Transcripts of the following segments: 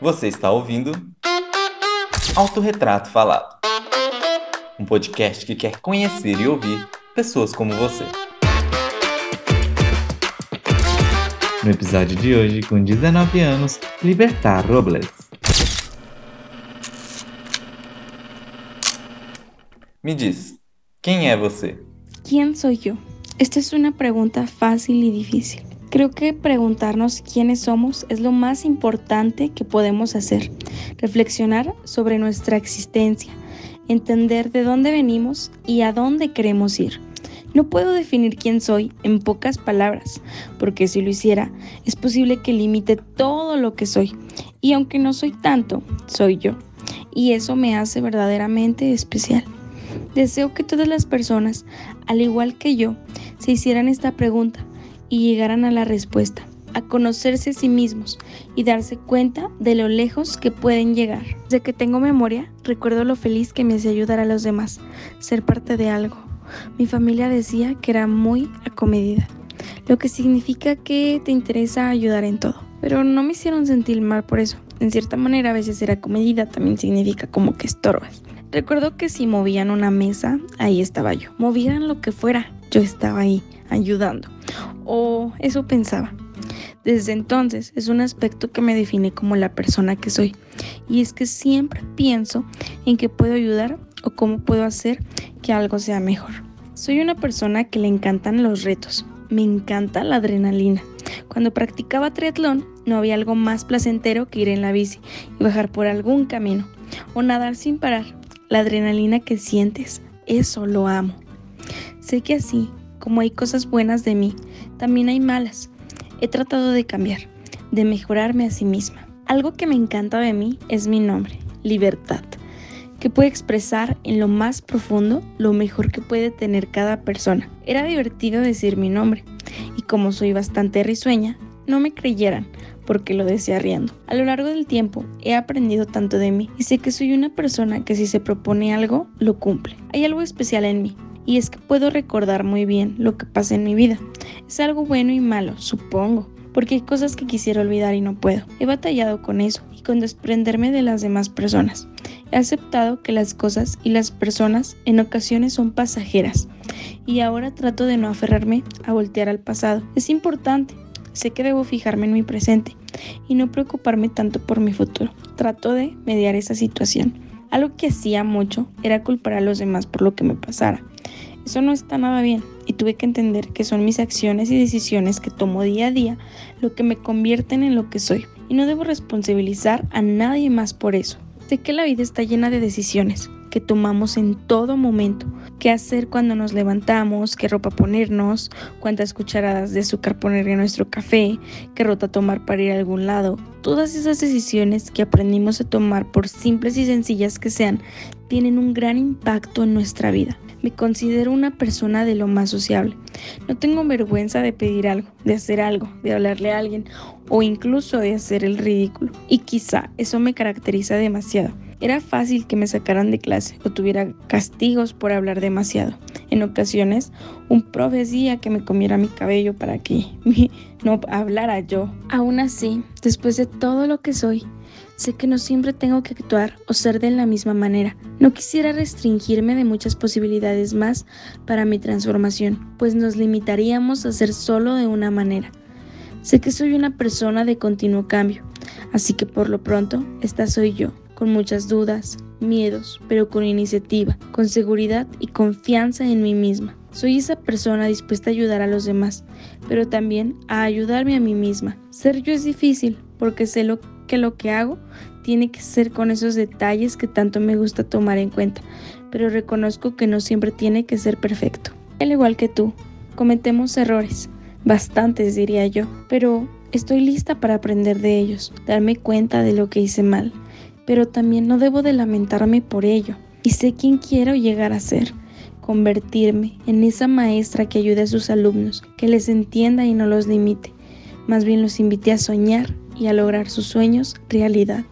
Você está ouvindo Autorretrato Falado um podcast que quer conhecer e ouvir pessoas como você. No episódio de hoje, com 19 anos, Libertar Robles. Me diz, quem é você? ¿Quién soy yo? Esta es una pregunta fácil y difícil. Creo que preguntarnos quiénes somos es lo más importante que podemos hacer. Reflexionar sobre nuestra existencia, entender de dónde venimos y a dónde queremos ir. No puedo definir quién soy en pocas palabras, porque si lo hiciera, es posible que limite todo lo que soy. Y aunque no soy tanto, soy yo. Y eso me hace verdaderamente especial. Deseo que todas las personas, al igual que yo, se hicieran esta pregunta y llegaran a la respuesta, a conocerse a sí mismos y darse cuenta de lo lejos que pueden llegar. Desde que tengo memoria, recuerdo lo feliz que me hacía ayudar a los demás, ser parte de algo. Mi familia decía que era muy acomedida, lo que significa que te interesa ayudar en todo. Pero no me hicieron sentir mal por eso. En cierta manera, a veces ser acomedida también significa como que estorbas. Recuerdo que si movían una mesa, ahí estaba yo. Movían lo que fuera, yo estaba ahí ayudando. O eso pensaba. Desde entonces es un aspecto que me define como la persona que soy. Y es que siempre pienso en qué puedo ayudar o cómo puedo hacer que algo sea mejor. Soy una persona que le encantan los retos. Me encanta la adrenalina. Cuando practicaba triatlón no había algo más placentero que ir en la bici y bajar por algún camino o nadar sin parar. La adrenalina que sientes, eso lo amo. Sé que así como hay cosas buenas de mí, también hay malas. He tratado de cambiar, de mejorarme a sí misma. Algo que me encanta de mí es mi nombre, Libertad, que puede expresar en lo más profundo lo mejor que puede tener cada persona. Era divertido decir mi nombre, y como soy bastante risueña, no me creyeran porque lo decía riendo. A lo largo del tiempo he aprendido tanto de mí y sé que soy una persona que si se propone algo, lo cumple. Hay algo especial en mí, y es que puedo recordar muy bien lo que pasa en mi vida. Es algo bueno y malo, supongo, porque hay cosas que quisiera olvidar y no puedo. He batallado con eso y con desprenderme de las demás personas. He aceptado que las cosas y las personas en ocasiones son pasajeras y ahora trato de no aferrarme a voltear al pasado. Es importante. Sé que debo fijarme en mi presente y no preocuparme tanto por mi futuro. Trato de mediar esa situación. Algo que hacía mucho era culpar a los demás por lo que me pasara. Eso no está nada bien y tuve que entender que son mis acciones y decisiones que tomo día a día lo que me convierten en lo que soy y no debo responsabilizar a nadie más por eso. Sé que la vida está llena de decisiones que tomamos en todo momento. Qué hacer cuando nos levantamos, qué ropa ponernos, cuántas cucharadas de azúcar poner en nuestro café, qué ruta tomar para ir a algún lado. Todas esas decisiones que aprendimos a tomar por simples y sencillas que sean, tienen un gran impacto en nuestra vida. Me considero una persona de lo más sociable. No tengo vergüenza de pedir algo, de hacer algo, de hablarle a alguien o incluso de hacer el ridículo. Y quizá eso me caracteriza demasiado. Era fácil que me sacaran de clase o tuviera castigos por hablar demasiado. En ocasiones, un profe decía que me comiera mi cabello para que no hablara yo. Aún así, después de todo lo que soy, Sé que no siempre tengo que actuar o ser de la misma manera. No quisiera restringirme de muchas posibilidades más para mi transformación, pues nos limitaríamos a ser solo de una manera. Sé que soy una persona de continuo cambio, así que por lo pronto, esta soy yo, con muchas dudas, miedos, pero con iniciativa, con seguridad y confianza en mí misma. Soy esa persona dispuesta a ayudar a los demás, pero también a ayudarme a mí misma. Ser yo es difícil porque sé lo que lo que hago tiene que ser con esos detalles que tanto me gusta tomar en cuenta, pero reconozco que no siempre tiene que ser perfecto. Al igual que tú, cometemos errores, bastantes diría yo, pero estoy lista para aprender de ellos, darme cuenta de lo que hice mal, pero también no debo de lamentarme por ello, y sé quién quiero llegar a ser convertirme en esa maestra que ayude a sus alumnos, que les entienda y no los limite, más bien los invite a soñar y a lograr sus sueños realidad.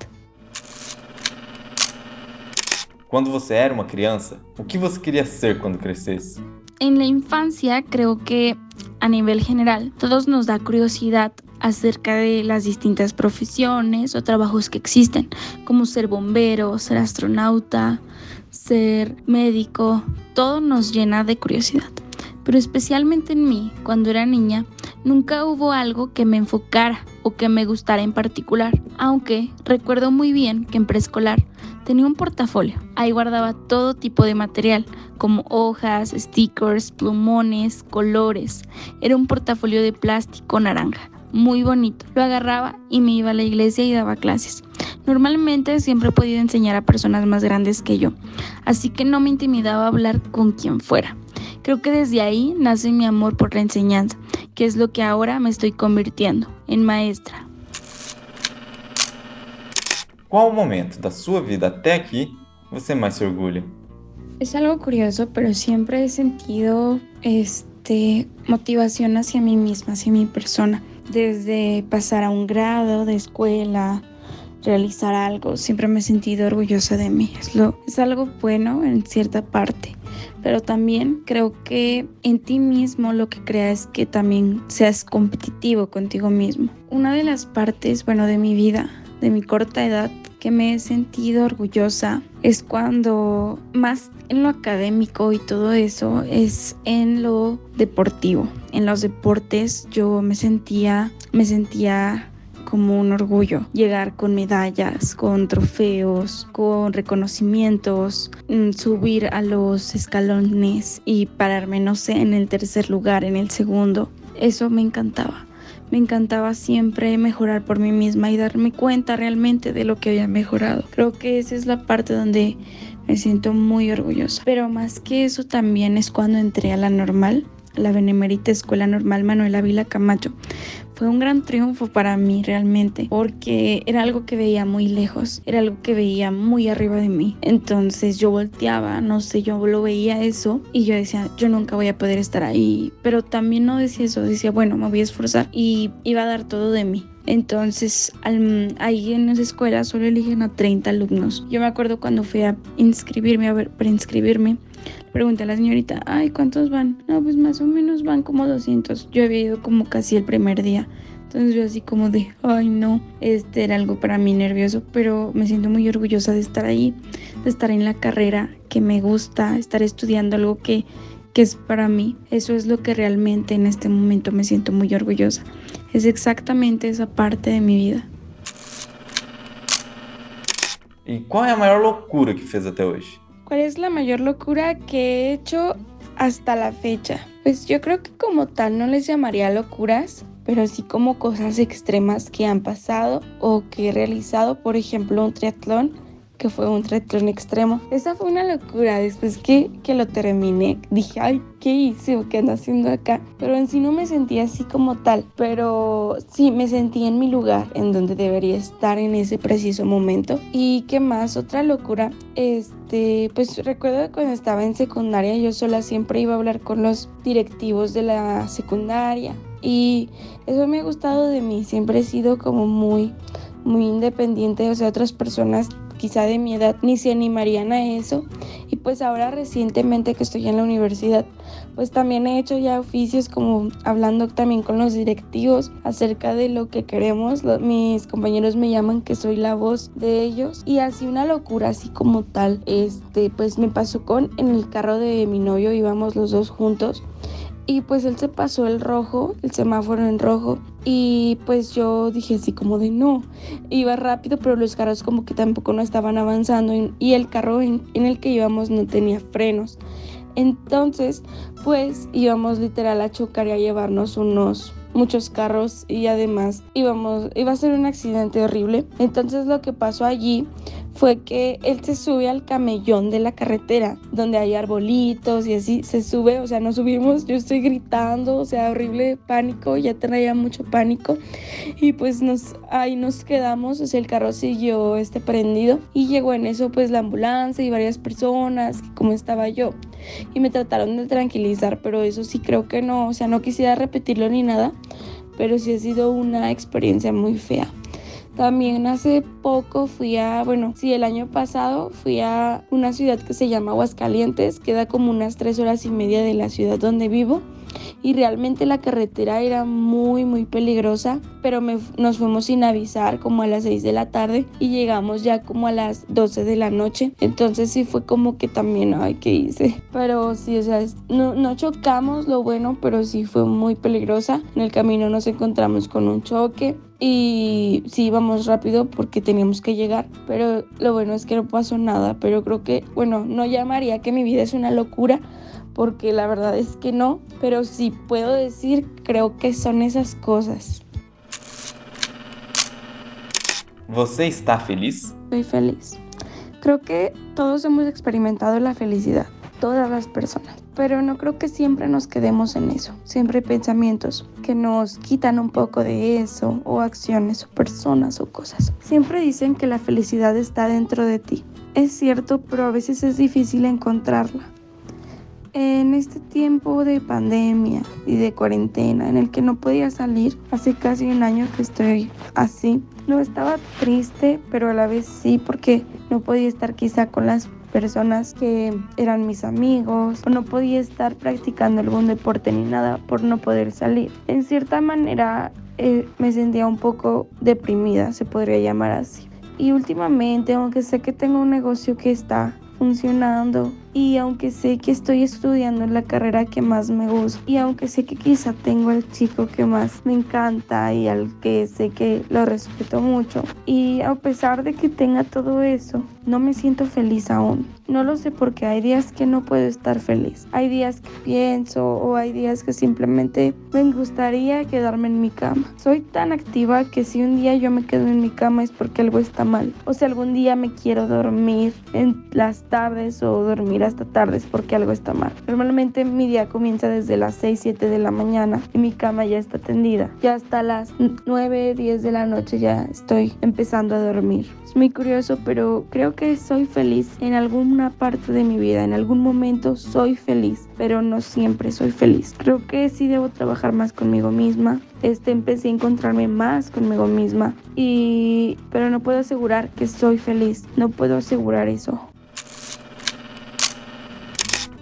Quando você era uma criança, o que você queria ser quando crescesse? En la infancia creo que a nivel general todos nos da curiosidad acerca de las distintas profesiones o trabajos que existen, como ser bombero, ser astronauta, ser médico, todo nos llena de curiosidad. Pero especialmente en mí, cuando era niña, nunca hubo algo que me enfocara o que me gustara en particular, aunque recuerdo muy bien que en preescolar tenía un portafolio. Ahí guardaba todo tipo de material, como hojas, stickers, plumones, colores. Era un portafolio de plástico naranja, muy bonito. Lo agarraba y me iba a la iglesia y daba clases. Normalmente siempre he podido enseñar a personas más grandes que yo, así que no me intimidaba hablar con quien fuera. Creo que desde ahí nace mi amor por la enseñanza, que es lo que ahora me estoy convirtiendo en maestra. ¿Cuál momento de su vida até aquí você más se orgulha? Es algo curioso, pero siempre he sentido este motivación hacia mí misma, hacia mi persona. Desde pasar a un grado de escuela, realizar algo, siempre me he sentido orgullosa de mí. Es, algo bueno en cierta parte, pero también creo que en ti mismo lo que crea es que también seas competitivo contigo mismo. Una de las partes, bueno, de mi vida, de mi corta edad, que me he sentido orgullosa es cuando más en lo académico y todo eso es en lo deportivo. En los deportes yo me sentía me sentía como un orgullo llegar con medallas, con trofeos, con reconocimientos, mm, subir a los escalones y pararme, no sé, en el tercer lugar, en el segundo. Eso me encantaba. Me encantaba siempre mejorar por mí misma y darme cuenta realmente de lo que había mejorado. Creo que esa es la parte donde me siento muy orgullosa. Pero más que eso también es cuando entré a la normal, la Benemérita Escuela Normal Manuel Ávila Camacho, fue un gran triunfo para mí realmente, porque era algo que veía muy lejos, era algo que veía muy arriba de mí. Entonces yo volteaba, no sé, yo lo veía eso y yo decía, yo nunca voy a poder estar ahí. Pero también no decía eso, decía, bueno, me voy a esforzar y iba a dar todo de mí. Entonces, ahí en esa escuela solo eligen a 30 alumnos. Yo me acuerdo cuando fui a inscribirme, a ver, para inscribirme, pregunté a la señorita, ay, ¿cuántos van? No, pues más o menos van como 200. Yo había ido como casi el primer día. Entonces yo así como de, ay no, este era algo para mí nervioso, pero me siento muy orgullosa de estar ahí, de estar en la carrera que me gusta, estar estudiando algo que, que es para mí. Eso es lo que realmente en este momento me siento muy orgullosa. Es exactamente esa parte de mi vida. ¿Y cuál es la mayor locura que fez até hoy? ¿Cuál es la mayor locura que he hecho hasta la fecha? Pues yo creo que como tal no les llamaría locuras, pero sí como cosas extremas que han pasado o que he realizado, por ejemplo un triatlón que fue un triatlón extremo. Esa fue una locura. Después que, que lo terminé, dije, ay, ¿qué hice o qué ando haciendo acá? Pero en sí no me sentía así como tal. Pero sí me sentí en mi lugar, en donde debería estar en ese preciso momento. ¿Y qué más? Otra locura. Este, pues recuerdo que cuando estaba en secundaria, yo sola siempre iba a hablar con los directivos de la secundaria. Y eso me ha gustado de mí. Siempre he sido como muy muy independiente, o sea, otras personas quizá de mi edad ni se animarían a eso. Y pues ahora recientemente que estoy en la universidad, pues también he hecho ya oficios como hablando también con los directivos acerca de lo que queremos. mis compañeros me llaman que soy la voz de ellos y así una locura así como tal. Este, pues me pasó con en el carro de mi novio íbamos los dos juntos y pues él se pasó el rojo, el semáforo en rojo. Y pues yo dije así como de no. Iba rápido, pero los carros como que tampoco no estaban avanzando. Y el carro en, el que íbamos no tenía frenos. Entonces, pues íbamos literal a chocar y a llevarnos unos muchos carros y además íbamos iba a ser un accidente horrible. Entonces lo que pasó allí fue que él se sube al camellón de la carretera, donde hay arbolitos y así, se sube, o sea, nos subimos, yo estoy gritando, o sea, horrible pánico, ya traía mucho pánico y pues nos, ahí nos quedamos, o sea, el carro siguió este prendido y llegó en eso pues la ambulancia y varias personas, como estaba yo, y me trataron de tranquilizar, pero eso sí creo que no, o sea, no quisiera repetirlo ni nada, pero sí ha sido una experiencia muy fea. También hace poco fui a, bueno, sí, el año pasado fui a una ciudad que se llama Aguascalientes, queda como unas tres horas y media de la ciudad donde vivo. Y realmente la carretera era muy muy peligrosa, pero nos fuimos sin avisar como a las 6 de la tarde y llegamos ya como a las 12 de la noche. Entonces sí fue como que también, ay, ¿qué hice? Pero sí, o sea, no, no chocamos lo bueno, pero sí fue muy peligrosa. En el camino nos encontramos con un choque y sí íbamos rápido porque teníamos que llegar, pero lo bueno es que no pasó nada, pero creo que, bueno, no llamaría que mi vida es una locura, porque la verdad es que no, pero sí puedo decir, creo que son esas cosas. ¿Você está feliz? Estoy feliz. Creo que todos hemos experimentado la felicidad, todas las personas, pero no creo que siempre nos quedemos en eso. Siempre hay pensamientos que nos quitan un poco de eso, o acciones, o personas, o cosas. Siempre dicen que la felicidad está dentro de ti. Es cierto, pero a veces es difícil encontrarla en este tiempo de pandemia y de cuarentena en el que no podía salir, hace casi un año que estoy así, no estaba triste, pero a la vez sí porque no podía estar quizá con las personas que eran mis amigos o no podía estar practicando algún deporte ni nada por no poder salir. En cierta manera eh, me sentía un poco deprimida, se podría llamar así. Y últimamente, aunque sé que tengo un negocio que está funcionando y aunque sé que estoy estudiando la carrera que más me gusta y aunque sé que quizá tengo al chico que más me encanta y al que sé que lo respeto mucho y a pesar de que tenga todo eso no me siento feliz aún. No lo sé porque hay días que no puedo estar feliz. Hay días que pienso o hay días que simplemente me gustaría quedarme en mi cama. Soy tan activa que si un día yo me quedo en mi cama es porque algo está mal. O si algún día me quiero dormir en las tardes o dormir hasta tardes porque algo está mal. Normalmente mi día comienza desde las 6, 7 de la mañana y mi cama ya está tendida. Ya hasta las 9, 10 de la noche ya estoy empezando a dormir. Es muy curioso, pero creo que soy feliz en alguna parte de mi vida. En algún momento soy feliz, pero no siempre soy feliz. Creo que sí debo trabajar más conmigo misma. Este, empecé a encontrarme más conmigo misma y pero no puedo asegurar que soy feliz. No puedo asegurar eso.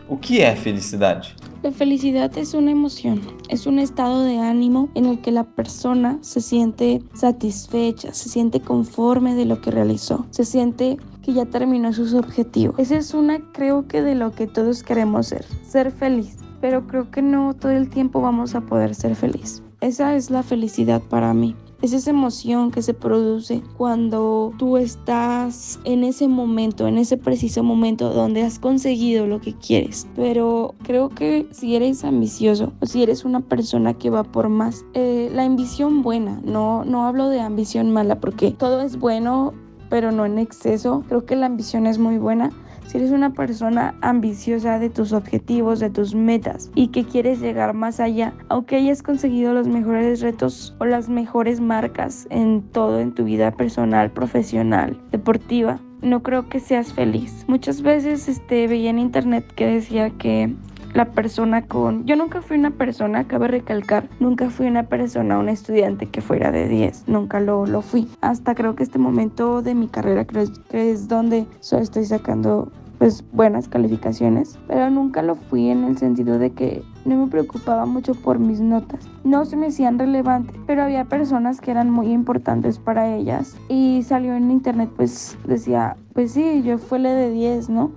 O que é felicidade? La felicidad es una emoción, es un estado de ánimo en el que la persona se siente satisfecha, se siente conforme de lo que realizó, se siente que ya terminó sus objetivos. Esa es una, creo que de lo que todos queremos ser, ser feliz, pero creo que no todo el tiempo vamos a poder ser feliz. Esa es la felicidad para mí. Es esa emoción que se produce cuando tú estás en ese momento, en ese preciso momento donde has conseguido lo que quieres. Pero creo que si eres ambicioso o si eres una persona que va por más, eh, la ambición buena, no, no hablo de ambición mala porque todo es bueno pero no en exceso. Creo que la ambición es muy buena, si eres una persona ambiciosa de tus objetivos, de tus metas y que quieres llegar más allá, aunque hayas conseguido los mejores retos o las mejores marcas en todo en tu vida personal, profesional, deportiva, no creo que seas feliz. Muchas veces este, veía en internet que decía que la persona con... Yo nunca fui una persona, cabe recalcar, nunca fui una persona, un estudiante que fuera de 10, nunca lo, lo fui. Hasta creo que este momento de mi carrera creo que es donde estoy sacando pues buenas calificaciones, pero nunca lo fui en el sentido de que no me preocupaba mucho por mis notas. No se me hacían relevantes, pero había personas que eran muy importantes para ellas y salió en internet pues decía, pues sí, yo fui la de 10, ¿no?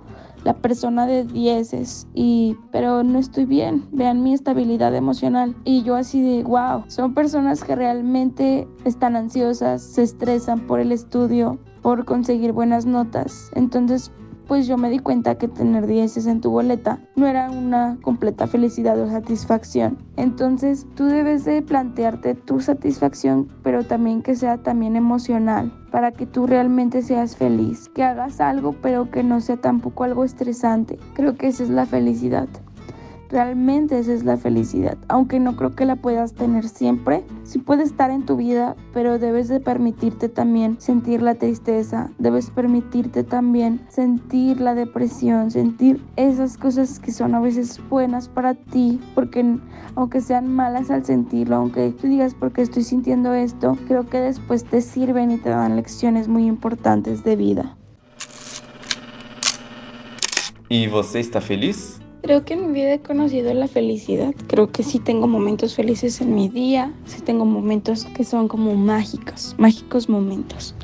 La persona de dieces y pero no estoy bien. Vean mi estabilidad emocional. Y yo así de wow son personas que realmente están ansiosas se estresan por el estudio por conseguir buenas notas. Entonces pues yo me di cuenta que tener dieces en tu boleta no era una completa felicidad o satisfacción. Entonces tú debes de plantearte tu satisfacción, pero también que sea también emocional para que tú realmente seas feliz, que hagas algo pero que no sea tampoco algo estresante. Creo que esa es la felicidad. Realmente esa es la felicidad, aunque no creo que la puedas tener siempre. Sí puede estar en tu vida, pero debes de permitirte también sentir la tristeza, debes permitirte también sentir la depresión, sentir esas cosas que son a veces buenas para ti, porque aunque sean malas al sentirlo, aunque tú digas porque estoy sintiendo esto, creo que después te sirven y te dan lecciones muy importantes de vida. ¿Y você está feliz? Creo que en mi vida he conocido la felicidad. Creo que sí tengo momentos felices en mi día, sí tengo momentos que son como mágicos, mágicos momentos.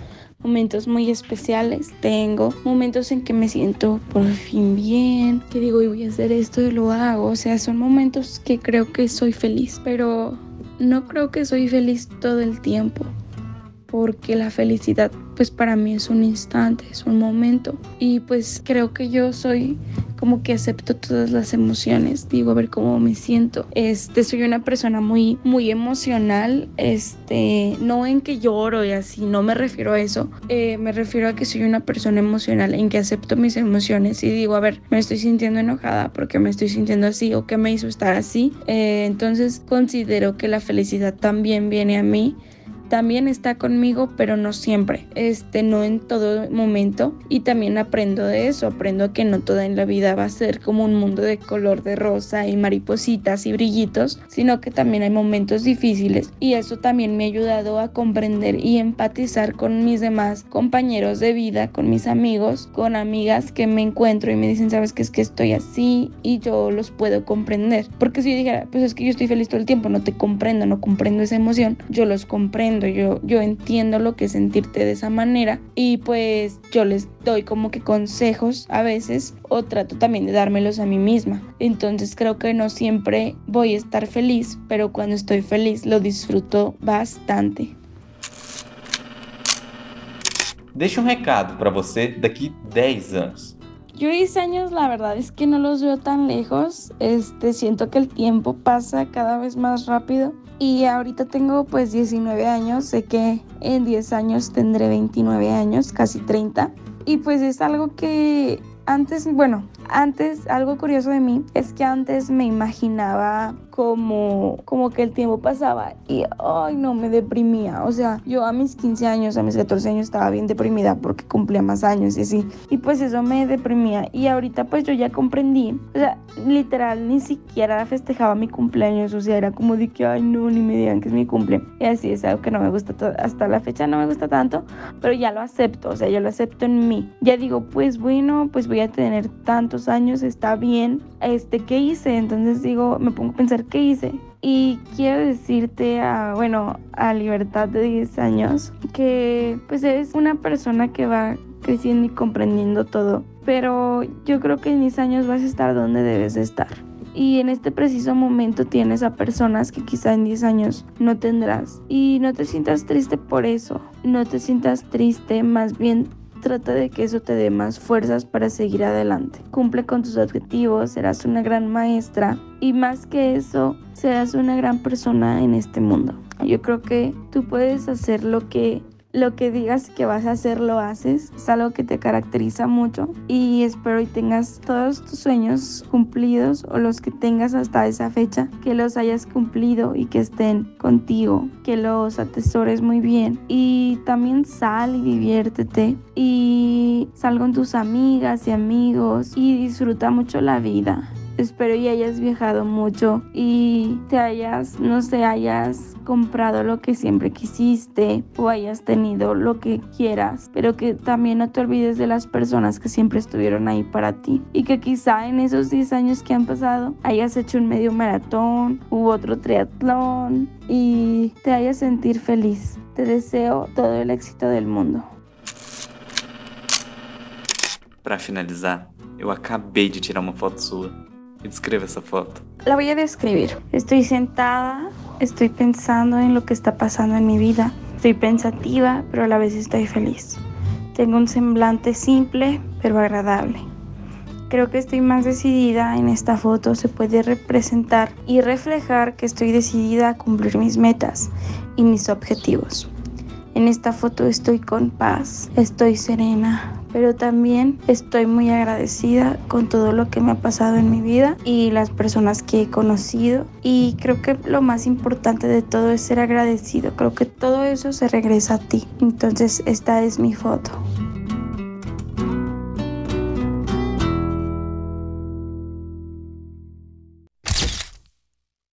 Momentos muy especiales tengo, momentos en que me siento por fin bien, que digo, voy a hacer esto y lo hago. O sea, son momentos que creo que soy feliz, pero no creo que soy feliz todo el tiempo porque la felicidad pues para mí es un instante, es un momento. Y pues creo que yo soy como que acepto todas las emociones, digo a ver cómo me siento. Este soy una persona muy muy emocional, este no en que lloro y así, no me refiero a eso, eh, me refiero a que soy una persona emocional en que acepto mis emociones y digo a ver me estoy sintiendo enojada porque me estoy sintiendo así o qué me hizo estar así, eh, entonces considero que la felicidad también viene a mí también está conmigo, pero no siempre, este, no en todo momento. Y también aprendo de eso, aprendo que no toda en la vida va a ser como un mundo de color de rosa y maripositas y brillitos, sino que también hay momentos difíciles. Y eso también me ha ayudado a comprender y empatizar con mis demás compañeros de vida, con mis amigos, con amigas que me encuentro y me dicen, sabes que es que estoy así y yo los puedo comprender. Porque si yo dijera, pues es que yo estoy feliz todo el tiempo, no te comprendo, no comprendo esa emoción, yo los comprendo yo, yo entiendo lo que es sentirte de esa manera y pues yo les doy como que consejos a veces o trato también de dármelos a mí misma. Entonces creo que no siempre voy a estar feliz, pero cuando estoy feliz lo disfruto bastante. Deixa um recado para você daqui 10 anos. Yo 10 años la verdad es que no los veo tan lejos, este, siento que el tiempo pasa cada vez más rápido y ahorita tengo pues 19 años, sé que en 10 años tendré 29 años, casi 30 y pues es algo que antes, bueno, antes algo curioso de mí es que antes me imaginaba como, como que el tiempo pasaba y, ay, no, me deprimía. O sea, yo a mis 15 años, a mis 14 años estaba bien deprimida porque cumplía más años y así. Y pues eso me deprimía. Y ahorita pues yo ya comprendí. O sea, literal, ni siquiera festejaba mi cumpleaños. O sea, era como de que, ay, no, ni me digan que es mi cumple. Y así es algo que no me gusta hasta la fecha, no me gusta tanto, pero ya lo acepto. O sea, yo lo acepto en mí. Ya digo, pues bueno, pues voy a tener tantos años, está bien. Este, ¿qué hice? Entonces digo, me pongo a pensar qué hice. Y quiero decirte a, bueno, a Libertad de 10 años, que pues eres una persona que va creciendo y comprendiendo todo. Pero yo creo que en 10 años vas a estar donde debes de estar. Y en este preciso momento tienes a personas que quizá en 10 años no tendrás. Y no te sientas triste por eso. No te sientas triste, más bien trata de que eso te dé más fuerzas para seguir adelante. Cumple con tus objetivos, serás una gran maestra y más que eso, serás una gran persona en este mundo. Yo creo que tú puedes hacer lo que lo que digas que vas a hacer lo haces. Es algo que te caracteriza mucho y espero y tengas todos tus sueños cumplidos o los que tengas hasta esa fecha, que los hayas cumplido y que estén contigo, que los atesores muy bien y también sal y diviértete y sal con tus amigas y amigos y disfruta mucho la vida. Espero y hayas viajado mucho y te hayas, no sé, hayas comprado lo que siempre quisiste o hayas tenido lo que quieras, pero que también no te olvides de las personas que siempre estuvieron ahí para ti y que quizá en esos 10 años que han pasado hayas hecho un medio maratón u otro triatlón y te hayas sentir feliz. Te deseo todo el éxito del mundo. Para finalizar, eu acabei de tirar uma foto sua. Y describe esa foto. La voy a describir. Estoy sentada, estoy pensando en lo que está pasando en mi vida. Estoy pensativa, pero a la vez estoy feliz. Tengo un semblante simple, pero agradable. Creo que estoy más decidida en esta foto. Se puede representar y reflejar que estoy decidida a cumplir mis metas y mis objetivos. En esta foto estoy con paz, estoy serena, pero también estoy muy agradecida con todo lo que me ha pasado en mi vida y las personas que he conocido. Y creo que lo más importante de todo es ser agradecido. Creo que todo eso se regresa a ti. Entonces esta es mi foto.